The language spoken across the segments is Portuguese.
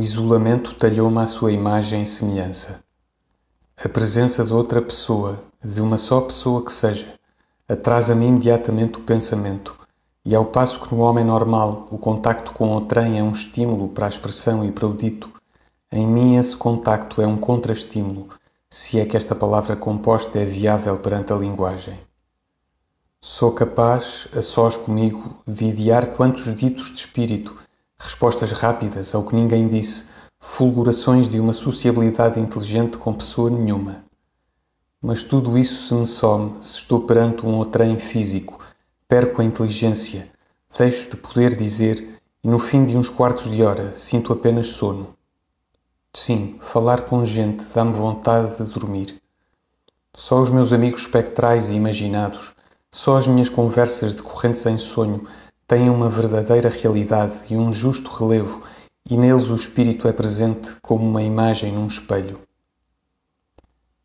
isolamento talhou-me à sua imagem e semelhança. A presença de outra pessoa, de uma só pessoa que seja, atrasa-me imediatamente o pensamento, e ao passo que no homem normal o contacto com o trem é um estímulo para a expressão e para o dito, em mim esse contacto é um contraestímulo, se é que esta palavra composta é viável perante a linguagem. Sou capaz, a sós comigo, de idear quantos ditos de espírito, respostas rápidas ao que ninguém disse, fulgurações de uma sociabilidade inteligente com pessoa nenhuma. Mas tudo isso se me some se estou perante um outrem físico, perco a inteligência, deixo de poder dizer e no fim de uns quartos de hora sinto apenas sono. Sim, falar com gente dá-me vontade de dormir. Só os meus amigos espectrais e imaginados, só as minhas conversas decorrentes em sonho têm uma verdadeira realidade e um justo relevo, e neles o espírito é presente como uma imagem num espelho.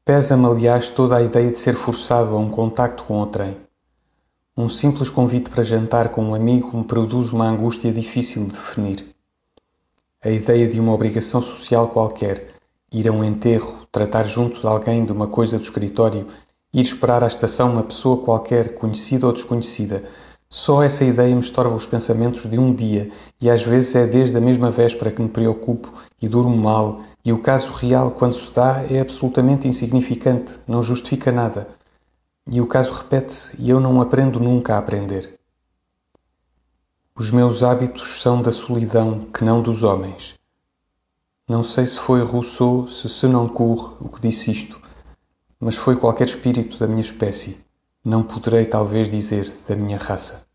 Pesa-me, aliás, toda a ideia de ser forçado a um contacto com o trem. Um simples convite para jantar com um amigo me produz uma angústia difícil de definir. A ideia de uma obrigação social qualquer, ir a um enterro, tratar junto de alguém de uma coisa do escritório, ir esperar à estação uma pessoa qualquer, conhecida ou desconhecida, só essa ideia me estorva os pensamentos de um dia e às vezes é desde a mesma véspera que me preocupo e durmo mal e o caso real, quando se dá, é absolutamente insignificante, não justifica nada. E o caso repete-se e eu não aprendo nunca a aprender. Os meus hábitos são da solidão que não dos homens. Não sei se foi Rousseau, se Senancourt o que disse isto, mas foi qualquer espírito da minha espécie não poderei talvez dizer da minha raça.